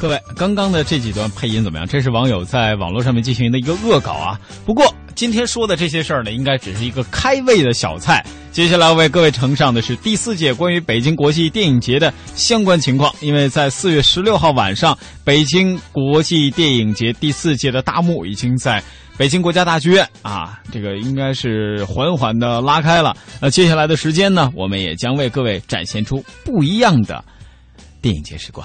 各位，刚刚的这几段配音怎么样？这是网友在网络上面进行的一个恶搞啊。不过今天说的这些事儿呢，应该只是一个开胃的小菜。接下来为各位呈上的是第四届关于北京国际电影节的相关情况。因为在四月十六号晚上，北京国际电影节第四届的大幕已经在北京国家大剧院啊，这个应该是缓缓的拉开了。那接下来的时间呢，我们也将为各位展现出不一样的电影节时光。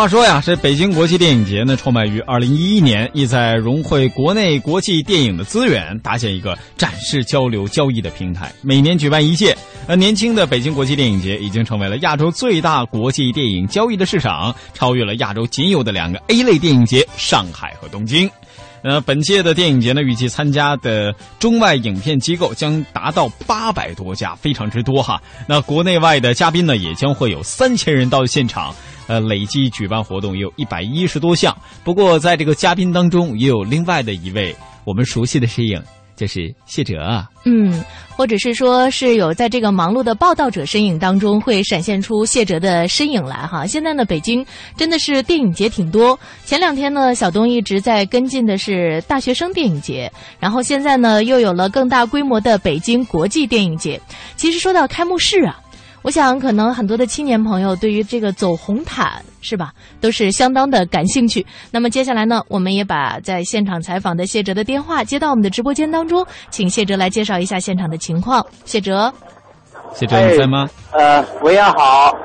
话说呀，这北京国际电影节呢，创办于二零一一年，意在融汇国内国际电影的资源，搭建一个展示、交流、交易的平台。每年举办一届。呃年轻的北京国际电影节已经成为了亚洲最大国际电影交易的市场，超越了亚洲仅有的两个 A 类电影节——上海和东京。呃，本届的电影节呢，预计参加的中外影片机构将达到八百多家，非常之多哈。那国内外的嘉宾呢，也将会有三千人到现场。呃，累计举办活动有一百一十多项。不过，在这个嘉宾当中，也有另外的一位我们熟悉的身影，就是谢哲啊。嗯，或者是说是有在这个忙碌的报道者身影当中，会闪现出谢哲的身影来哈。现在呢，北京真的是电影节挺多。前两天呢，小东一直在跟进的是大学生电影节，然后现在呢，又有了更大规模的北京国际电影节。其实说到开幕式啊。我想，可能很多的青年朋友对于这个走红毯是吧，都是相当的感兴趣。那么接下来呢，我们也把在现场采访的谢哲的电话接到我们的直播间当中，请谢哲来介绍一下现场的情况。谢哲，谢哲你在吗？呃，喂，亚好。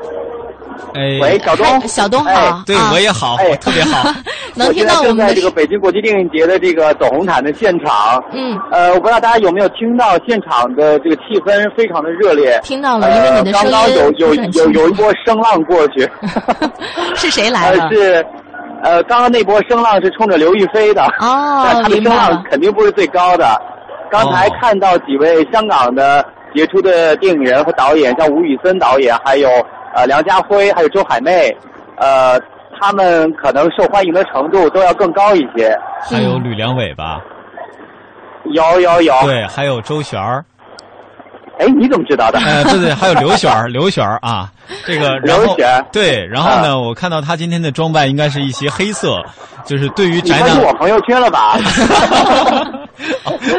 哎，喂，小东，小东好，对我也好，哎。特别好，能听到我们在这个北京国际电影节的这个走红毯的现场，嗯，呃，我不知道大家有没有听到现场的这个气氛非常的热烈，听到了，因为你的声音刚刚有有有有一波声浪过去，是谁来了？是，呃，刚刚那波声浪是冲着刘亦菲的，哦，但他的声浪肯定不是最高的。刚才看到几位香港的杰出的电影人和导演，像吴宇森导演，还有。呃，梁家辉还有周海媚，呃，他们可能受欢迎的程度都要更高一些。还有吕良伟吧？有有有。对，还有周璇儿。哎，你怎么知道的？哎，对对，还有刘璇儿，刘璇儿啊，这个 然后。对，然后呢，我看到他今天的装扮应该是一些黑色，就是对于宅男。你我朋友圈了吧？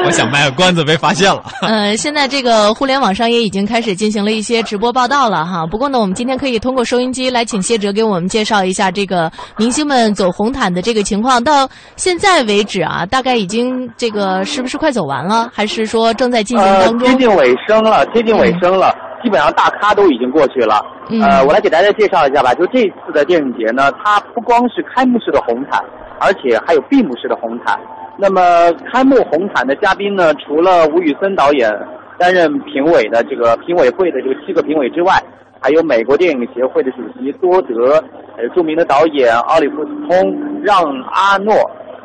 我想卖个关子，被发现了。呃，现在这个互联网上也已经开始进行了一些直播报道了哈。不过呢，我们今天可以通过收音机来请谢哲给我们介绍一下这个明星们走红毯的这个情况。到现在为止啊，大概已经这个是不是快走完了，还是说正在进行当中？接近尾声了，接近尾声了，基本上大咖都已经过去了。呃，我来给大家介绍一下吧。就这次的电影节呢，它不光是开幕式的红毯，而且还有闭幕式的红毯。那么开幕红毯的嘉宾呢，除了吴宇森导演担任评委的这个评委会的这个七个评委之外，还有美国电影协会的主席多德，呃，著名的导演奥利弗斯通、让阿诺，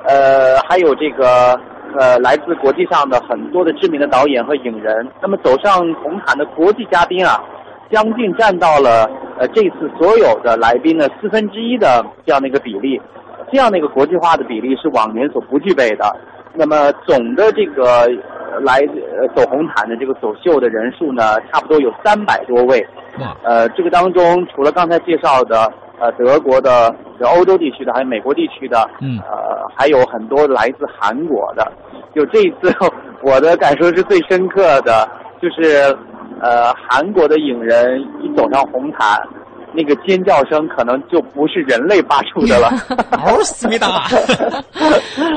呃，还有这个呃来自国际上的很多的知名的导演和影人。那么走上红毯的国际嘉宾啊，将近占到了呃这次所有的来宾的四分之一的这样的一个比例。这样的一个国际化的比例是往年所不具备的。那么总的这个来走红毯的这个走秀的人数呢，差不多有三百多位。呃，这个当中除了刚才介绍的呃德国的、欧洲地区的，还有美国地区的，嗯，呃，还有很多来自韩国的。就这一次，我的感受是最深刻的，就是呃韩国的影人一走上红毯。那个尖叫声可能就不是人类发出的了。哦，思密达。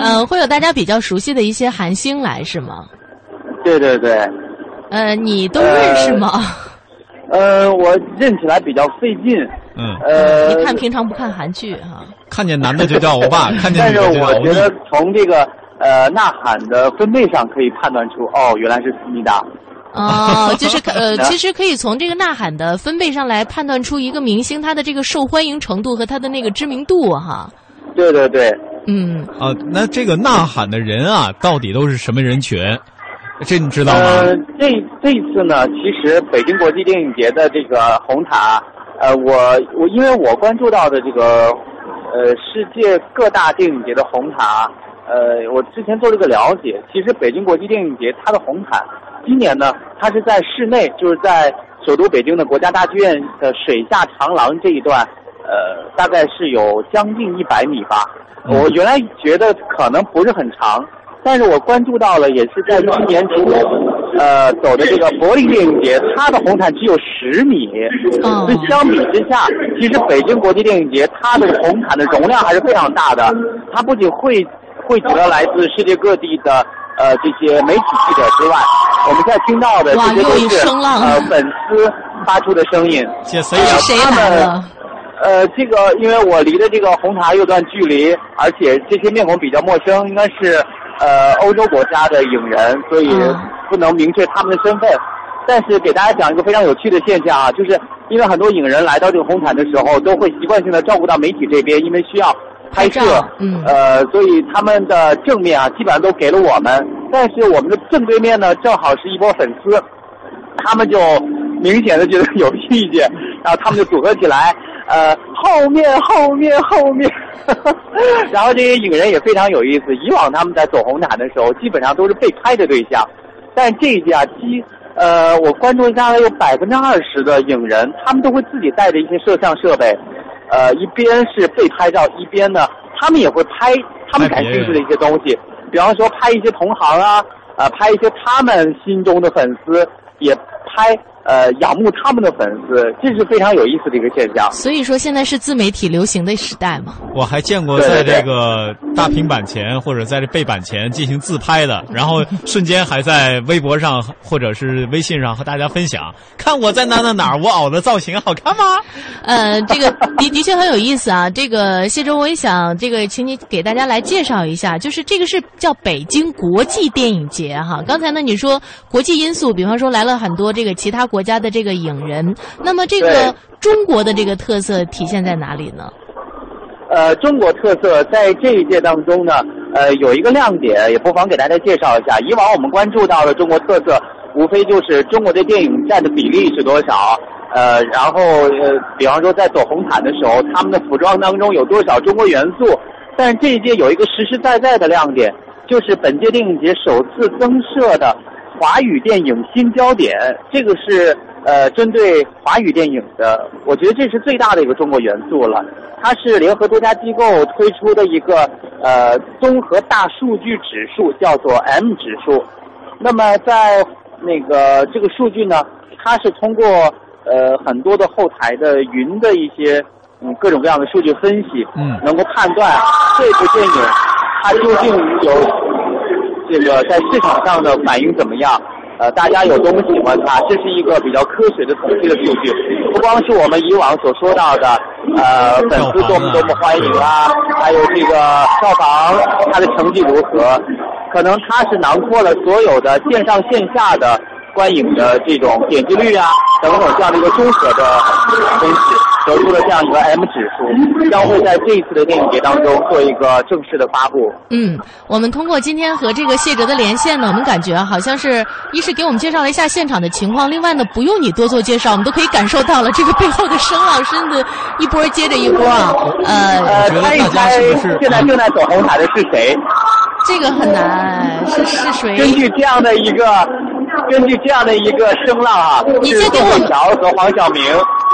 嗯，会有大家比较熟悉的一些韩星来是吗？对对对。呃，你都认识吗？呃，我认起来比较费劲。嗯。呃，一看平常不看韩剧哈。看见男的就叫欧巴，看见女的就叫欧但是我觉得从这个呃呐喊的分贝上可以判断出，哦，原来是思密达。哦，就是 呃，其实可以从这个呐喊的分贝上来判断出一个明星他的这个受欢迎程度和他的那个知名度哈。对对对，嗯啊，那这个呐喊的人啊，到底都是什么人群？这你知道吗？呃，这这一次呢，其实北京国际电影节的这个红毯，呃，我我因为我关注到的这个呃世界各大电影节的红毯，呃，我之前做了个了解，其实北京国际电影节它的红毯，今年呢，它是在室内，就是在首都北京的国家大剧院的水下长廊这一段，呃，大概是有将近一百米吧。我原来觉得可能不是很长。但是我关注到了，也是在今年初，呃，走的这个柏林电影节，它的红毯只有十米。嗯。所以相比之下，其实北京国际电影节它的红毯的容量还是非常大的。它不仅汇汇集了来自世界各地的呃这些媒体记者之外，我们现在听到的这些都是呃粉丝发出的声音。这是谁来的？呃，这个因为我离的这个红毯有段距离，而且这些面孔比较陌生，应该是。呃，欧洲国家的影人，所以不能明确他们的身份。但是给大家讲一个非常有趣的现象啊，就是因为很多影人来到这个红毯的时候，都会习惯性的照顾到媒体这边，因为需要拍摄，嗯，呃，所以他们的正面啊，基本上都给了我们。但是我们的正对面呢，正好是一波粉丝，他们就明显的觉得有意见，然后他们就组合起来。呃，后面后面后面，然后这些影人也非常有意思。以往他们在走红毯的时候，基本上都是被拍的对象，但这一届啊，基呃，我关注大概有百分之二十的影人，他们都会自己带着一些摄像设备，呃，一边是被拍照，一边呢，他们也会拍他们感兴趣的一些东西，比方说拍一些同行啊，呃，拍一些他们心中的粉丝，也拍。呃，仰慕他们的粉丝，这是非常有意思的一个现象。所以说，现在是自媒体流行的时代嘛。我还见过在这个大平板前或者在这背板前进行自拍的，然后瞬间还在微博上或者是微信上和大家分享，看我在哪哪哪，我熬的造型好看吗？呃，这个 的的确很有意思啊。这个谢周，我也想这个，请你给大家来介绍一下，就是这个是叫北京国际电影节哈。刚才呢，你说国际因素，比方说来了很多这个其他。国家的这个影人，那么这个中国的这个特色体现在哪里呢？呃，中国特色在这一届当中呢，呃，有一个亮点，也不妨给大家介绍一下。以往我们关注到的中国特色，无非就是中国的电影占的比例是多少，呃，然后呃，比方说在走红毯的时候，他们的服装当中有多少中国元素。但是这一届有一个实实在在的亮点，就是本届电影节首次增设的。华语电影新焦点，这个是呃针对华语电影的，我觉得这是最大的一个中国元素了。它是联合多家机构推出的一个呃综合大数据指数，叫做 M 指数。那么在那个这个数据呢，它是通过呃很多的后台的云的一些嗯各种各样的数据分析，嗯，能够判断这部电影它究竟有。这个在市场上的反应怎么样？呃，大家有多么喜欢它？这是一个比较科学的统计的数据，不光是我们以往所说到的，呃，粉丝多么多么欢迎啊，还有这个票房它的成绩如何？可能它是囊括了所有的线上线下的。观影的这种点击率啊，等等这样的一个综合的分析，得出了这样一个 M 指数，将会在这一次的电影节当中做一个正式的发布。嗯，我们通过今天和这个谢哲的连线呢，我们感觉好像是一是给我们介绍了一下现场的情况，另外呢，不用你多做介绍，我们都可以感受到了这个背后的声浪，真的，一波接着一波啊。呃，猜一猜现在正在走红毯的是谁？这个很难，是是谁？根据这样的一个。根据这样的一个声浪啊，是宋慧乔和黄晓明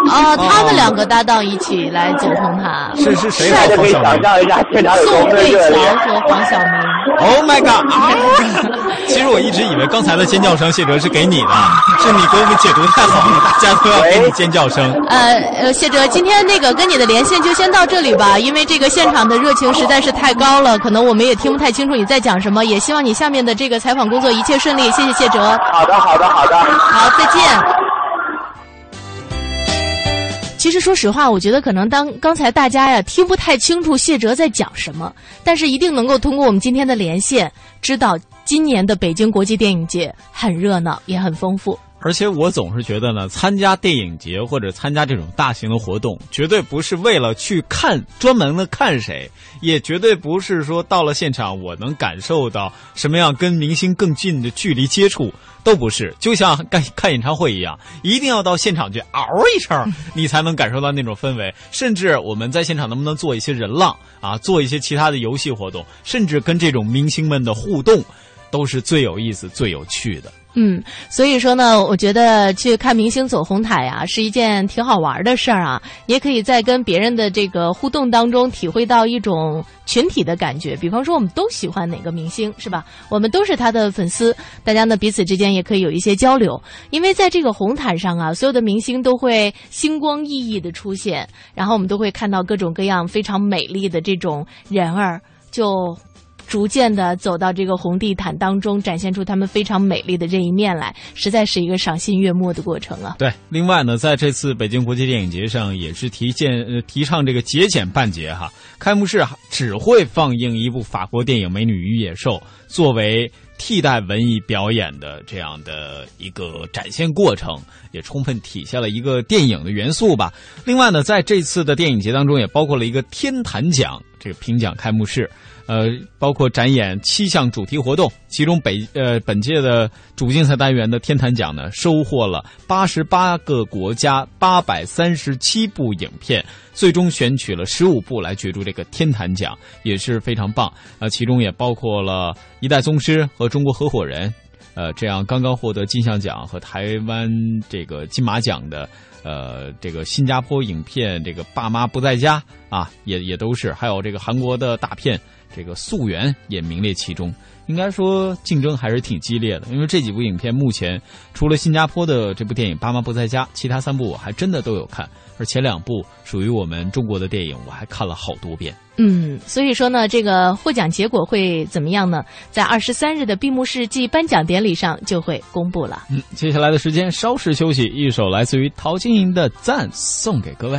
啊，他们两个搭档一起来走红毯，是是谁？大家可以想象一下现场有多么热烈。宋慧乔和黄晓明，Oh my god！其实我一直以为刚才的尖叫声，谢哲是给你的，是你给我们解读太好了，大家都要给你尖叫声。呃呃，谢哲，今天那个跟你的连线就先到这里吧，因为这个现场的热情实在是太高了，可能我们也听不太清楚你在讲什么，也希望你下面的这个采访工作一切顺利，谢谢谢哲。好的，好的，好的，好，再见。其实说实话，我觉得可能当刚才大家呀听不太清楚谢哲在讲什么，但是一定能够通过我们今天的连线知道。今年的北京国际电影节很热闹，也很丰富。而且我总是觉得呢，参加电影节或者参加这种大型的活动，绝对不是为了去看专门的看谁，也绝对不是说到了现场我能感受到什么样跟明星更近的距离接触，都不是。就像看看演唱会一样，一定要到现场去嗷一声，你才能感受到那种氛围。甚至我们在现场能不能做一些人浪啊，做一些其他的游戏活动，甚至跟这种明星们的互动，都是最有意思、最有趣的。嗯，所以说呢，我觉得去看明星走红毯呀，是一件挺好玩的事儿啊。也可以在跟别人的这个互动当中，体会到一种群体的感觉。比方说，我们都喜欢哪个明星，是吧？我们都是他的粉丝，大家呢彼此之间也可以有一些交流。因为在这个红毯上啊，所有的明星都会星光熠熠的出现，然后我们都会看到各种各样非常美丽的这种人儿，就。逐渐的走到这个红地毯当中，展现出他们非常美丽的这一面来，实在是一个赏心悦目的过程啊！对，另外呢，在这次北京国际电影节上，也是提建呃提倡这个节俭办节哈。开幕式只会放映一部法国电影《美女与野兽》，作为替代文艺表演的这样的一个展现过程，也充分体现了一个电影的元素吧。另外呢，在这次的电影节当中，也包括了一个天坛奖这个评奖开幕式。呃，包括展演七项主题活动，其中北呃本届的主竞赛单元的天坛奖呢，收获了八十八个国家八百三十七部影片，最终选取了十五部来角逐这个天坛奖，也是非常棒。呃，其中也包括了一代宗师和中国合伙人，呃，这样刚刚获得金像奖和台湾这个金马奖的，呃，这个新加坡影片这个爸妈不在家啊，也也都是，还有这个韩国的大片。这个溯源也名列其中，应该说竞争还是挺激烈的。因为这几部影片目前除了新加坡的这部电影《爸妈不在家》，其他三部我还真的都有看，而前两部属于我们中国的电影，我还看了好多遍。嗯，所以说呢，这个获奖结果会怎么样呢？在二十三日的闭幕式暨颁奖典礼上就会公布了。嗯，接下来的时间稍事休息，一首来自于陶晶莹的《赞》送给各位。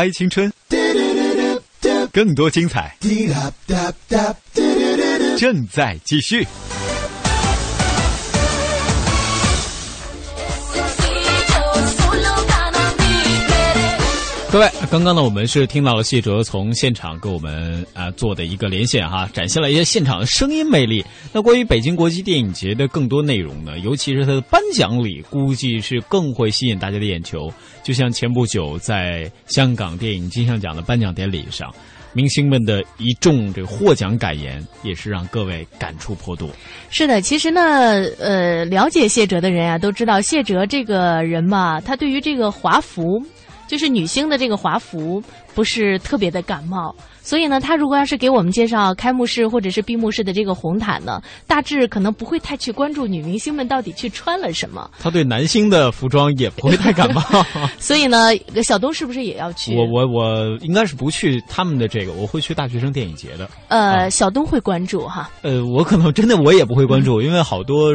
嗨青春，更多精彩。正在继续。各位，刚刚呢，我们是听到了谢哲从现场给我们啊做的一个连线哈，展现了一些现场的声音魅力。那关于北京国际电影节的更多内容呢，尤其是它的颁奖礼，估计是更会吸引大家的眼球。就像前不久在香港电影金像奖的颁奖典礼上，明星们的一众这个获奖感言，也是让各位感触颇多。是的，其实呢，呃，了解谢哲的人啊，都知道谢哲这个人嘛，他对于这个华服。就是女星的这个华服不是特别的感冒，所以呢，他如果要是给我们介绍开幕式或者是闭幕式的这个红毯呢，大致可能不会太去关注女明星们到底去穿了什么。他对男星的服装也不会太感冒，所以呢，小东是不是也要去？我我我应该是不去他们的这个，我会去大学生电影节的。呃，小东会关注哈。呃，我可能真的我也不会关注，因为好多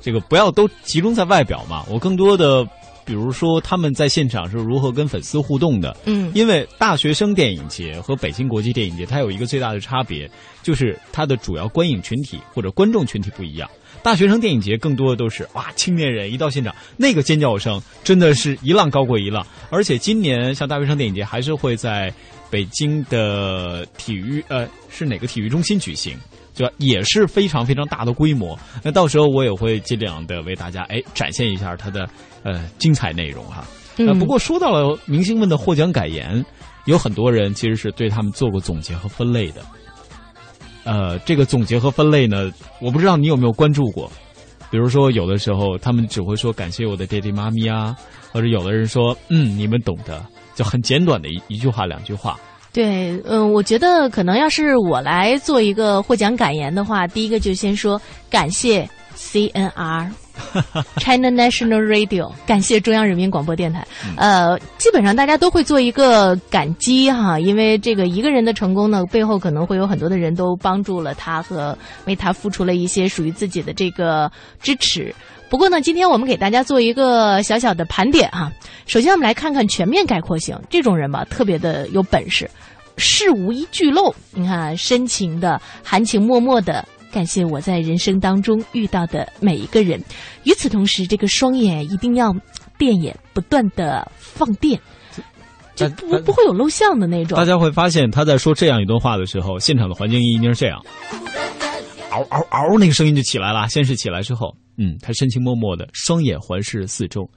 这个不要都集中在外表嘛，我更多的。比如说他们在现场是如何跟粉丝互动的？嗯，因为大学生电影节和北京国际电影节，它有一个最大的差别，就是它的主要观影群体或者观众群体不一样。大学生电影节更多的都是哇，青年人一到现场，那个尖叫声真的是一浪高过一浪。而且今年像大学生电影节还是会在北京的体育呃是哪个体育中心举行？就也是非常非常大的规模，那到时候我也会尽量的为大家哎展现一下它的呃精彩内容哈。呃，不过说到了明星们的获奖感言，有很多人其实是对他们做过总结和分类的。呃，这个总结和分类呢，我不知道你有没有关注过。比如说，有的时候他们只会说感谢我的爹地妈咪啊，或者有的人说嗯你们懂得，就很简短的一一句话两句话。对，嗯，我觉得可能要是我来做一个获奖感言的话，第一个就先说感谢 CNR，China National Radio，感谢中央人民广播电台。呃，基本上大家都会做一个感激哈，因为这个一个人的成功呢，背后可能会有很多的人都帮助了他和为他付出了一些属于自己的这个支持。不过呢，今天我们给大家做一个小小的盘点哈。首先，我们来看看全面概括型这种人吧，特别的有本事，事无一句漏。你看，深情的、含情脉脉的感谢我在人生当中遇到的每一个人。与此同时，这个双眼一定要电眼，不断的放电，就不不会有露相的那种。大家会发现，他在说这样一段话的时候，现场的环境一定是这样。嗷嗷嗷！那个声音就起来了。先是起来之后，嗯，他深情脉脉的双眼环视四周。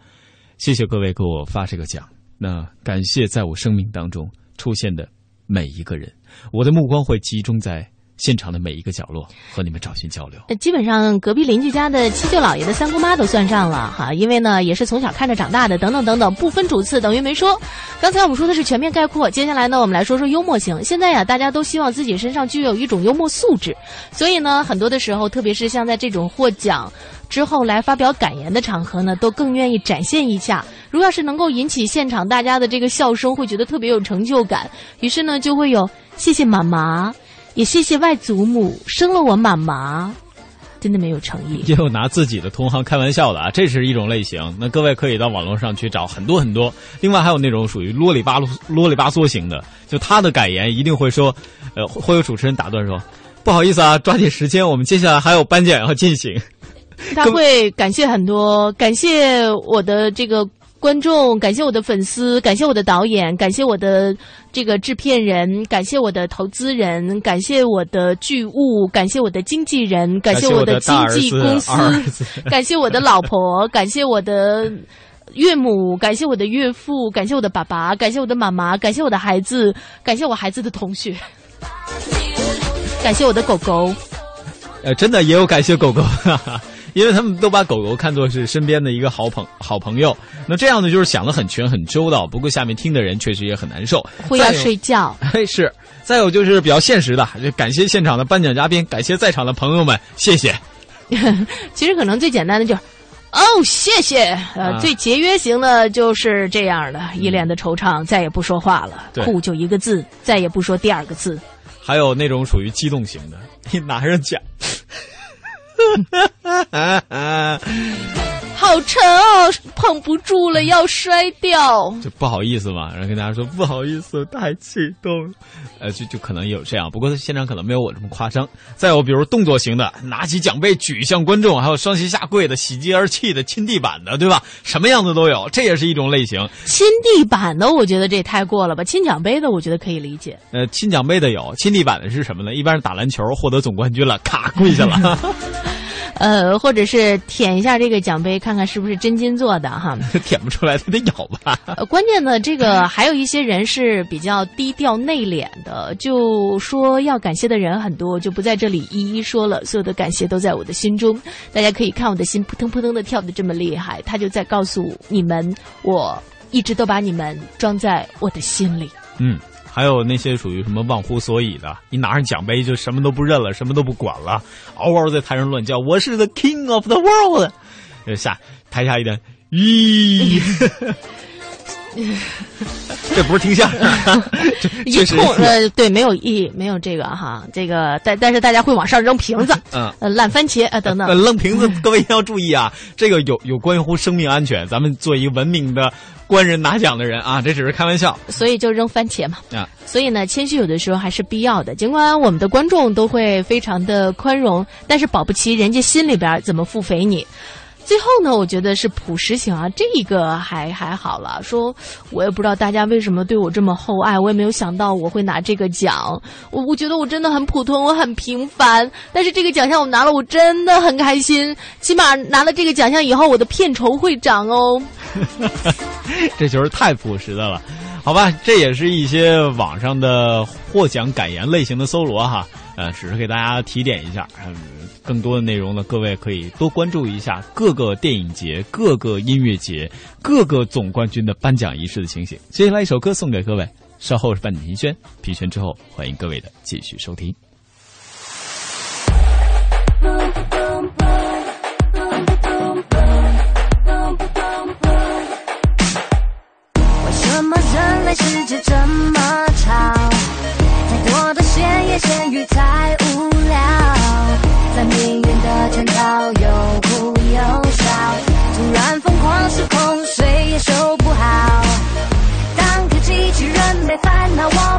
谢谢各位给我发这个奖。那感谢在我生命当中出现的每一个人。我的目光会集中在。现场的每一个角落和你们找寻交流，基本上隔壁邻居家的七舅姥爷的三姑妈都算上了哈，因为呢也是从小看着长大的，等等等等，不分主次，等于没说。刚才我们说的是全面概括，接下来呢我们来说说幽默型。现在呀，大家都希望自己身上具有一种幽默素质，所以呢，很多的时候，特别是像在这种获奖之后来发表感言的场合呢，都更愿意展现一下。如果要是能够引起现场大家的这个笑声，会觉得特别有成就感，于是呢就会有谢谢妈妈。也谢谢外祖母生了我妈妈，真的没有诚意。也有拿自己的同行开玩笑的啊，这是一种类型。那各位可以到网络上去找很多很多。另外还有那种属于啰里吧啰啰里吧嗦型的，就他的感言一定会说，呃，会有主持人打断说，不好意思啊，抓紧时间，我们接下来还有颁奖要进行。他会感谢很多，感谢我的这个。观众，感谢我的粉丝，感谢我的导演，感谢我的这个制片人，感谢我的投资人，感谢我的剧务，感谢我的经纪人，感谢我的经纪公司，感谢我的老婆，感谢我的岳母，感谢我的岳父，感谢我的爸爸，感谢我的妈妈，感谢我的孩子，感谢我孩子的同学，感谢我的狗狗。呃，真的也有感谢狗狗。因为他们都把狗狗看作是身边的一个好朋好朋友，那这样呢就是想的很全很周到。不过下面听的人确实也很难受，会要睡觉。嘿，是。再有就是比较现实的，就感谢现场的颁奖嘉宾，感谢在场的朋友们，谢谢。其实可能最简单的就是，哦，谢谢。呃，最节约型的就是这样的，一脸的惆怅，再也不说话了，酷就一个字，再也不说第二个字。还有那种属于激动型的，你拿着奖。好 好沉啊，捧不住了，要摔掉。就不好意思嘛，然后跟大家说不好意思，太激动了，呃，就就可能有这样，不过现场可能没有我这么夸张。再有比如动作型的，拿起奖杯举向观众，还有双膝下跪的、喜极而泣的、亲地板的，对吧？什么样子都有，这也是一种类型。亲地板的，我觉得这也太过了吧？亲奖杯的，我觉得可以理解。呃，亲奖杯的有，亲地板的是什么呢？一般是打篮球获得总冠军了，咔跪下了。呃，或者是舔一下这个奖杯，看看是不是真金做的哈。舔不出来，他得咬吧。呃，关键呢，这个还有一些人是比较低调内敛的，就说要感谢的人很多，就不在这里一一说了。所有的感谢都在我的心中，大家可以看我的心扑腾扑腾的跳的这么厉害，他就在告诉你们，我一直都把你们装在我的心里。嗯。还有那些属于什么忘乎所以的，一拿上奖杯就什么都不认了，什么都不管了，嗷嗷在台上乱叫，我是 the king of the world。下台下一点，咦，这不是听相声，一通呃对，没有意没有这个哈，这个但但是大家会往上扔瓶子，嗯，烂番茄啊等等，扔瓶子，各位一定要注意啊，这个有有关乎生命安全，咱们做一个文明的。官人拿奖的人啊，这只是开玩笑，所以就扔番茄嘛。啊，所以呢，谦虚有的时候还是必要的。尽管我们的观众都会非常的宽容，但是保不齐人家心里边怎么腹诽你。最后呢，我觉得是朴实型啊，这个还还好了。说我也不知道大家为什么对我这么厚爱，我也没有想到我会拿这个奖。我我觉得我真的很普通，我很平凡。但是这个奖项我拿了，我真的很开心。起码拿了这个奖项以后，我的片酬会涨哦。这就是太朴实的了，好吧？这也是一些网上的获奖感言类型的搜罗哈，呃，只是给大家提点一下。嗯，更多的内容呢，各位可以多关注一下各个电影节、各个音乐节、各个总冠军的颁奖仪式的情形。接下来一首歌送给各位，稍后是半点评宣，评宣之后欢迎各位的继续收听。为什么人类世界这么吵，太多的闲言闲语太，在命运的圈套又哭又笑，突然疯狂失控，谁也修不好。当个机器人没烦恼，我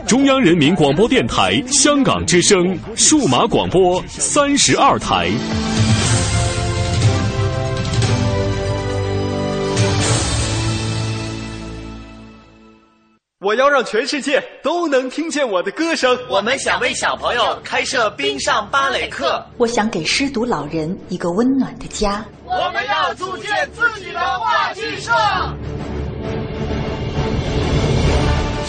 中央人民广播电台香港之声数码广播三十二台。我要让全世界都能听见我的歌声。我们想为小朋友开设冰上芭蕾课。我想给失独老人一个温暖的家。我们要组建自己的话剧社。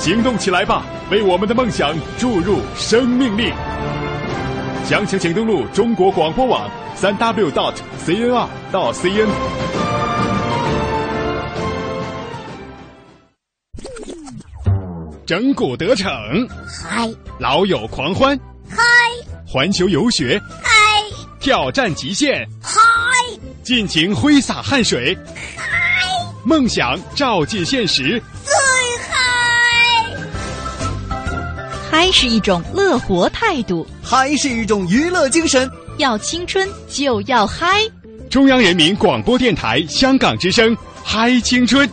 行动起来吧，为我们的梦想注入生命力！详情请登录中国广播网三 w dot cnr 到 cn。整蛊得逞，嗨；老友狂欢，嗨；环球游学，嗨；挑战极限，嗨；尽情挥洒汗水，嗨；梦想照进现实，嗨是一种乐活态度，嗨是一种娱乐精神。要青春就要嗨！中央人民广播电台香港之声，嗨青春。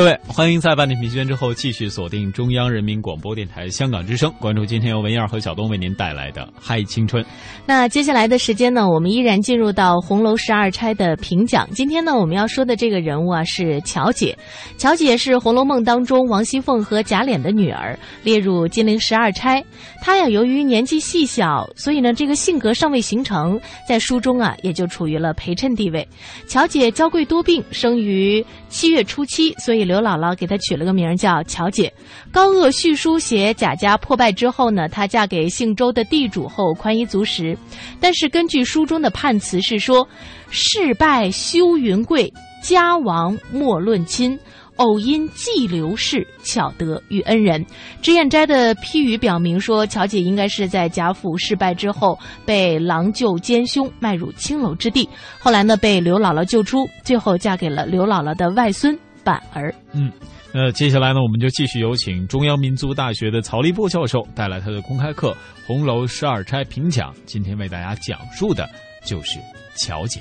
各位，欢迎在半点评间之后继续锁定中央人民广播电台香港之声，关注今天由文燕和小东为您带来的《嗨青春》。那接下来的时间呢，我们依然进入到红楼十二钗的评讲。今天呢，我们要说的这个人物啊是乔姐。乔姐是《红楼梦》当中王熙凤和贾琏的女儿，列入金陵十二钗。她呀，由于年纪细小，所以呢，这个性格尚未形成，在书中啊也就处于了陪衬地位。乔姐娇贵多病，生于七月初七，所以。刘姥姥给她取了个名叫巧姐。高鹗续书写贾家破败之后呢，她嫁给姓周的地主后宽衣足食，但是根据书中的判词是说：事败休云贵，家亡莫论亲。偶因寄流氏，巧得遇恩人。脂砚斋的批语表明说，巧姐应该是在贾府失败之后被郎舅奸凶卖入青楼之地，后来呢被刘姥姥救出，最后嫁给了刘姥姥的外孙。板儿，嗯，那接下来呢，我们就继续有请中央民族大学的曹立波教授带来他的公开课《红楼十二钗评讲》，今天为大家讲述的就是巧姐。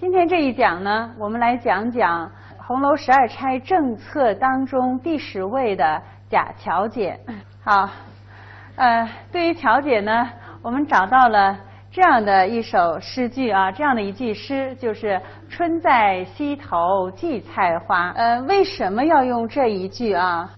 今天这一讲呢，我们来讲讲红楼十二钗政策当中第十位的。贾巧姐，好，呃，对于巧姐呢，我们找到了这样的一首诗句啊，这样的一句诗，就是“春在溪头荠菜花”。呃，为什么要用这一句啊？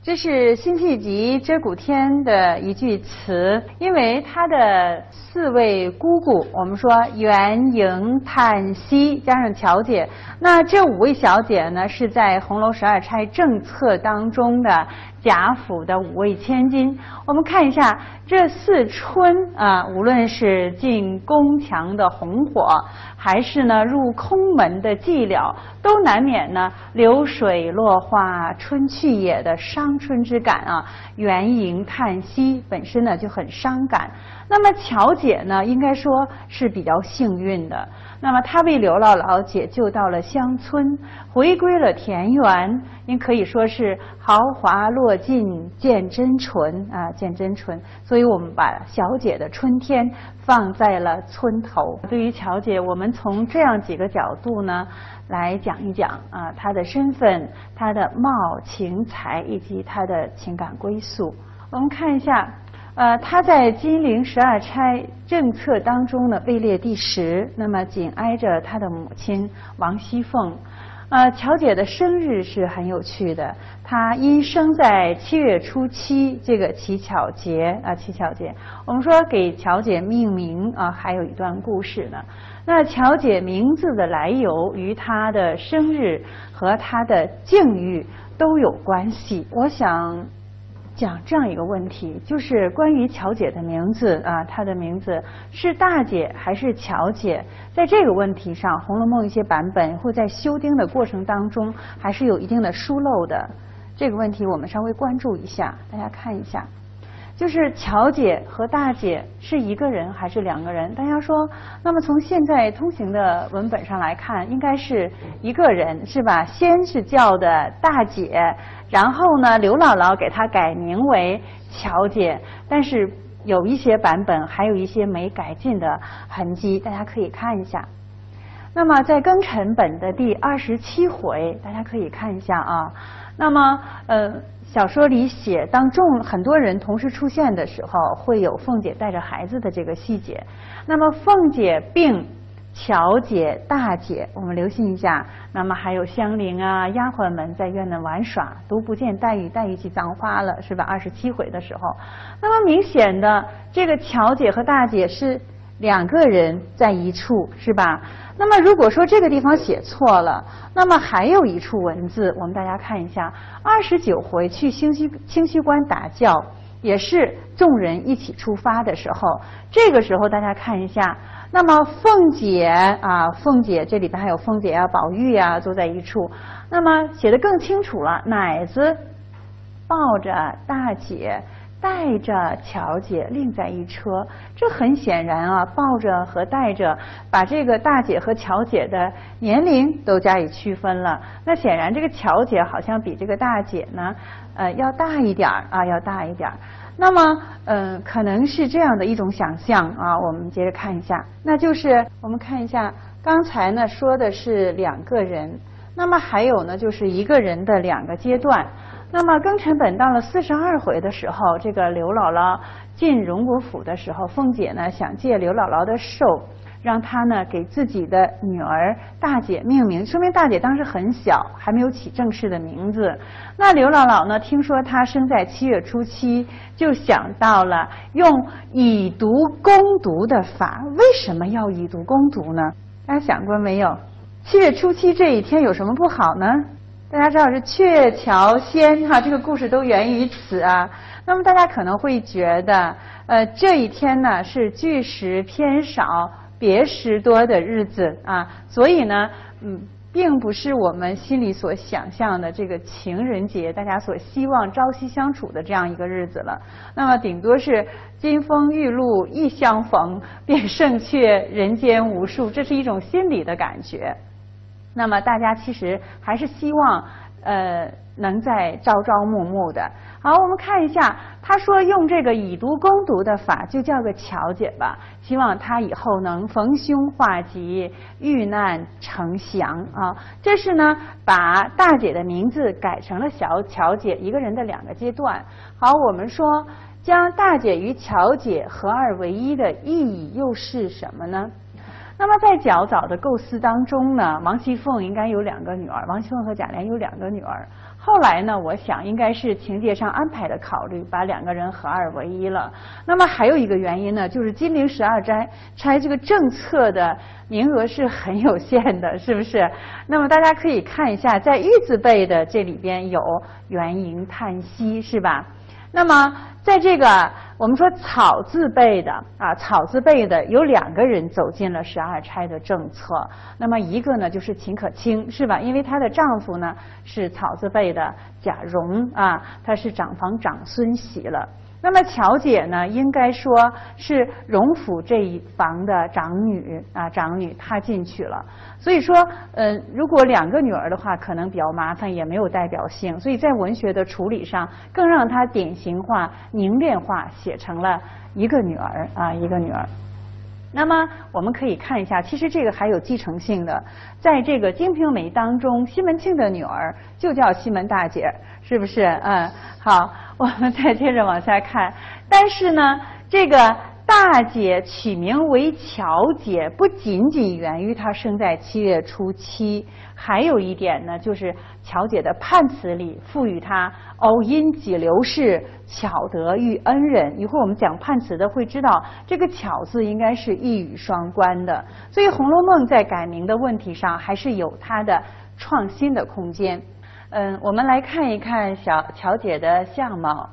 这是辛弃疾《鹧鸪天》的一句词，因为他的四位姑姑，我们说元、迎、叹、息，加上巧姐，那这五位小姐呢，是在红楼十二钗政策当中的。贾府的五位千金，我们看一下这四春啊，无论是进宫墙的红火，还是呢入空门的寂寥，都难免呢流水落花春去也的伤春之感啊，元迎叹息本身呢就很伤感。那么巧姐呢，应该说是比较幸运的。那么他为刘姥姥解救到了乡村，回归了田园，您可以说是豪华落尽见真纯啊，见真纯。所以我们把小姐的春天放在了村头。对于乔姐，我们从这样几个角度呢来讲一讲啊，她的身份、她的貌、情、才以及她的情感归宿。我们看一下。呃，他在金陵十二钗政策当中呢位列第十，那么紧挨着他的母亲王熙凤。呃，乔姐的生日是很有趣的，她因生在七月初七这个乞巧节啊，乞巧节，我们说给乔姐命名啊，还有一段故事呢。那乔姐名字的来由与她的生日和她的境遇都有关系，我想。讲这样一个问题，就是关于乔姐的名字啊，她的名字是大姐还是乔姐？在这个问题上，《红楼梦》一些版本会在修订的过程当中还是有一定的疏漏的。这个问题我们稍微关注一下，大家看一下。就是乔姐和大姐是一个人还是两个人？大家说，那么从现在通行的文本上来看，应该是一个人，是吧？先是叫的大姐，然后呢，刘姥姥给她改名为乔姐，但是有一些版本还有一些没改进的痕迹，大家可以看一下。那么在庚辰本的第二十七回，大家可以看一下啊。那么，呃。小说里写，当众很多人同时出现的时候，会有凤姐带着孩子的这个细节。那么凤姐病，乔姐、大姐，我们留心一下。那么还有香菱啊，丫鬟们在院内玩耍，独不见黛玉，黛玉去葬花了，是吧？二十七回的时候，那么明显的，这个乔姐和大姐是两个人在一处，是吧？那么如果说这个地方写错了，那么还有一处文字，我们大家看一下，二十九回去清虚清虚观打轿，也是众人一起出发的时候，这个时候大家看一下，那么凤姐啊，凤姐这里边还有凤姐啊，宝玉啊，坐在一处，那么写的更清楚了，奶子抱着大姐。带着乔姐另在一车，这很显然啊，抱着和带着，把这个大姐和乔姐的年龄都加以区分了。那显然这个乔姐好像比这个大姐呢，呃，要大一点儿啊，要大一点儿。那么，嗯，可能是这样的一种想象啊。我们接着看一下，那就是我们看一下刚才呢说的是两个人，那么还有呢就是一个人的两个阶段。那么庚辰本到了四十二回的时候，这个刘姥姥进荣国府的时候，凤姐呢想借刘姥姥的寿，让她呢给自己的女儿大姐命名，说明大姐当时很小，还没有起正式的名字。那刘姥姥呢，听说她生在七月初七，就想到了用以毒攻毒的法。为什么要以毒攻毒呢？大家想过没有？七月初七这一天有什么不好呢？大家知道是鹊桥仙哈，这个故事都源于此啊。那么大家可能会觉得，呃，这一天呢是聚食偏少、别时多的日子啊，所以呢，嗯，并不是我们心里所想象的这个情人节，大家所希望朝夕相处的这样一个日子了。那么顶多是金风玉露一相逢，便胜却人间无数，这是一种心理的感觉。那么大家其实还是希望，呃，能在朝朝暮暮的。好，我们看一下，他说用这个以毒攻毒的法，就叫个乔姐吧。希望她以后能逢凶化吉，遇难成祥啊。这是呢，把大姐的名字改成了小乔姐，一个人的两个阶段。好，我们说将大姐与乔姐合二为一的意义又是什么呢？那么在较早的构思当中呢，王熙凤应该有两个女儿，王熙凤和贾琏有两个女儿。后来呢，我想应该是情节上安排的考虑，把两个人合二为一了。那么还有一个原因呢，就是金陵十二钗拆这个政策的名额是很有限的，是不是？那么大家可以看一下，在玉字辈的这里边有元迎叹息，是吧？那么在这个。我们说草字辈的啊，草字辈的有两个人走进了十二钗的政策。那么一个呢，就是秦可卿，是吧？因为她的丈夫呢是草字辈的贾蓉啊，他是长房长孙喜了。那么巧姐呢，应该说是荣府这一房的长女啊，长女她进去了。所以说，呃，如果两个女儿的话，可能比较麻烦，也没有代表性。所以在文学的处理上，更让她典型化、凝练化，写成了一个女儿啊，一个女儿。那么我们可以看一下，其实这个还有继承性的，在这个《金瓶梅》当中，西门庆的女儿就叫西门大姐，是不是？嗯，好，我们再接着往下看。但是呢，这个。大姐取名为巧姐，不仅仅源于她生在七月初七，还有一点呢，就是巧姐的判词里赋予她“偶因几流事，巧得遇恩人”。一会儿我们讲判词的会知道，这个“巧”字应该是一语双关的。所以《红楼梦》在改名的问题上还是有它的创新的空间。嗯，我们来看一看小乔姐的相貌。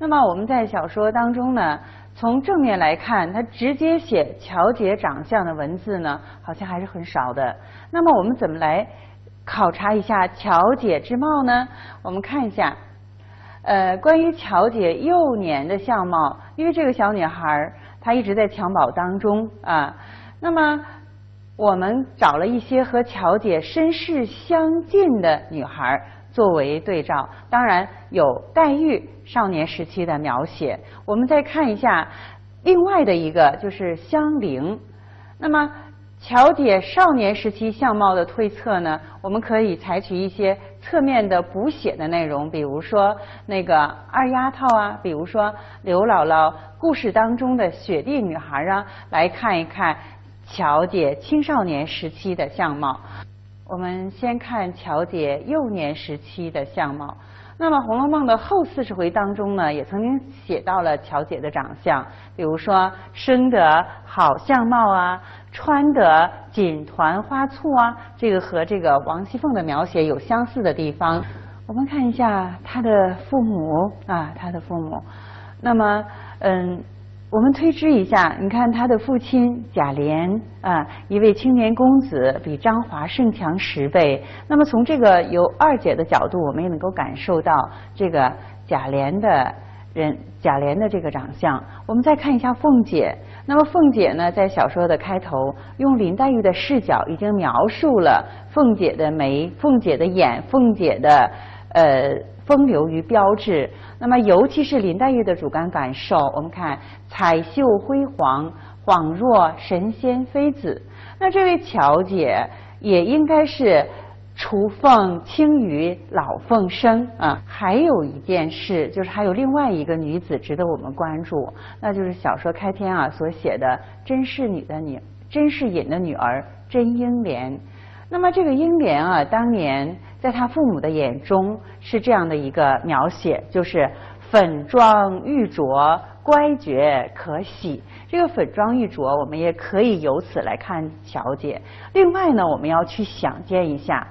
那么我们在小说当中呢？从正面来看，他直接写乔姐长相的文字呢，好像还是很少的。那么我们怎么来考察一下乔姐之貌呢？我们看一下，呃，关于乔姐幼年的相貌，因为这个小女孩她一直在襁褓当中啊。那么我们找了一些和乔姐身世相近的女孩。作为对照，当然有黛玉少年时期的描写。我们再看一下另外的一个，就是香菱。那么乔姐少年时期相貌的推测呢？我们可以采取一些侧面的补写的内容，比如说那个二丫头啊，比如说刘姥姥故事当中的雪地女孩啊，来看一看乔姐青少年时期的相貌。我们先看乔姐幼年时期的相貌。那么《红楼梦》的后四十回当中呢，也曾经写到了乔姐的长相，比如说生得好相貌啊，穿得锦团花簇啊，这个和这个王熙凤的描写有相似的地方。我们看一下她的父母啊，她的父母。那么，嗯。我们推知一下，你看他的父亲贾琏啊，一位青年公子，比张华胜强十倍。那么从这个由二姐的角度，我们也能够感受到这个贾琏的人，贾琏的这个长相。我们再看一下凤姐，那么凤姐呢，在小说的开头用林黛玉的视角，已经描述了凤姐的眉、凤姐的眼、凤姐的呃风流与标致。那么，尤其是林黛玉的主观感受，我们看彩绣辉煌，恍若神仙妃子。那这位乔姐也应该是雏凤轻于老凤生啊。还有一件事，就是还有另外一个女子值得我们关注，那就是小说开篇啊所写的甄士女的女甄士隐的女儿甄英莲。那么这个英莲啊，当年。在他父母的眼中是这样的一个描写，就是粉妆玉琢，乖觉可喜。这个粉妆玉琢，我们也可以由此来看乔姐。另外呢，我们要去想见一下，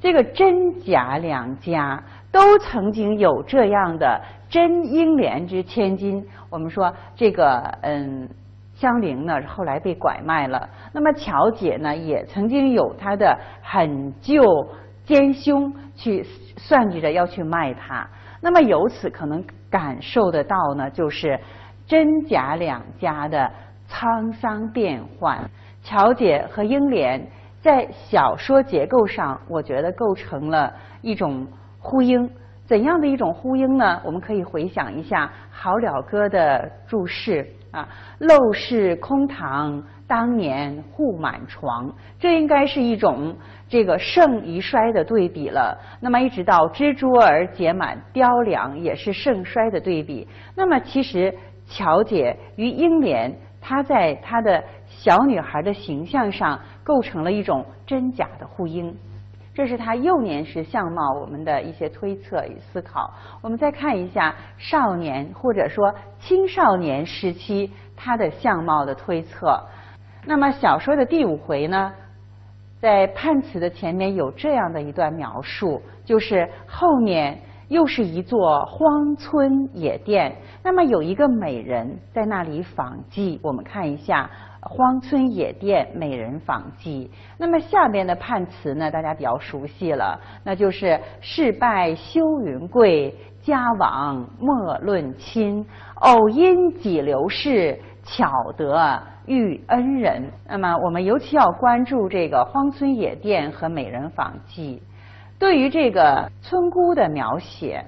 这个真假两家都曾经有这样的真英莲之千金。我们说这个嗯，香菱呢后来被拐卖了，那么乔姐呢也曾经有她的很旧。奸凶去算计着要去卖他，那么由此可能感受得到呢，就是真假两家的沧桑变幻。乔姐和英莲在小说结构上，我觉得构成了一种呼应。怎样的一种呼应呢？我们可以回想一下《好了歌》的注释啊，“陋室空堂，当年户满床”，这应该是一种。这个盛与衰的对比了，那么一直到蜘蛛儿结满雕梁，也是盛衰的对比。那么其实乔姐与英莲，她在她的小女孩的形象上构成了一种真假的呼应。这是她幼年时相貌我们的一些推测与思考。我们再看一下少年或者说青少年时期她的相貌的推测。那么小说的第五回呢？在判词的前面有这样的一段描述，就是后面又是一座荒村野店，那么有一个美人在那里纺妓。我们看一下，荒村野店美人访妓。那么下边的判词呢，大家比较熟悉了，那就是事败休云贵，家亡莫论亲，偶因几流事，巧得遇恩人。那么我们尤其要关注这个荒村野店和美人坊记。对于这个村姑的描写，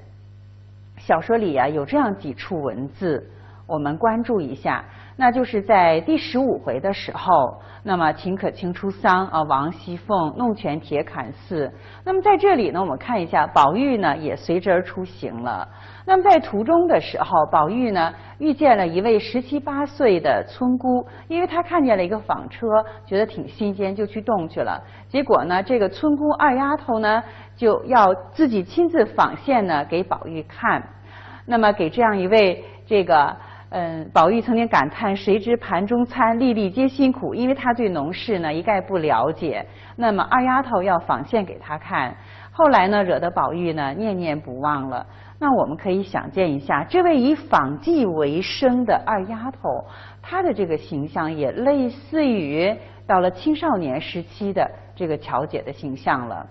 小说里啊有这样几处文字，我们关注一下。那就是在第十五回的时候，那么秦可卿出丧啊，王熙凤弄权铁槛寺。那么在这里呢，我们看一下，宝玉呢也随之而出行了。那么在途中的时候，宝玉呢遇见了一位十七八岁的村姑，因为他看见了一个纺车，觉得挺新鲜，就去动去了。结果呢，这个村姑二丫头呢就要自己亲自纺线呢给宝玉看。那么给这样一位这个。嗯，宝玉曾经感叹：“谁知盘中餐，粒粒皆辛苦。”因为他对农事呢一概不了解。那么二丫头要纺线给他看，后来呢惹得宝玉呢念念不忘了。那我们可以想见一下，这位以纺绩为生的二丫头，她的这个形象也类似于到了青少年时期的这个巧姐的形象了。